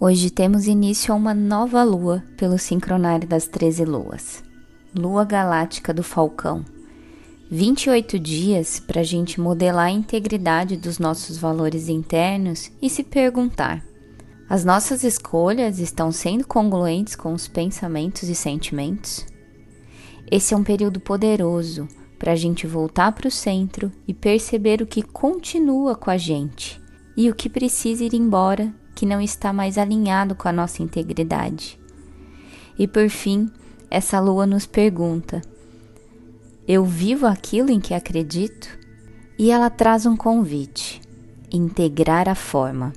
Hoje temos início a uma nova lua pelo sincronário das 13 luas. Lua galáctica do Falcão. 28 dias para a gente modelar a integridade dos nossos valores internos e se perguntar: as nossas escolhas estão sendo congruentes com os pensamentos e sentimentos? Esse é um período poderoso para a gente voltar para o centro e perceber o que continua com a gente e o que precisa ir embora que não está mais alinhado com a nossa integridade. E por fim, essa lua nos pergunta: Eu vivo aquilo em que acredito? E ela traz um convite: integrar a forma.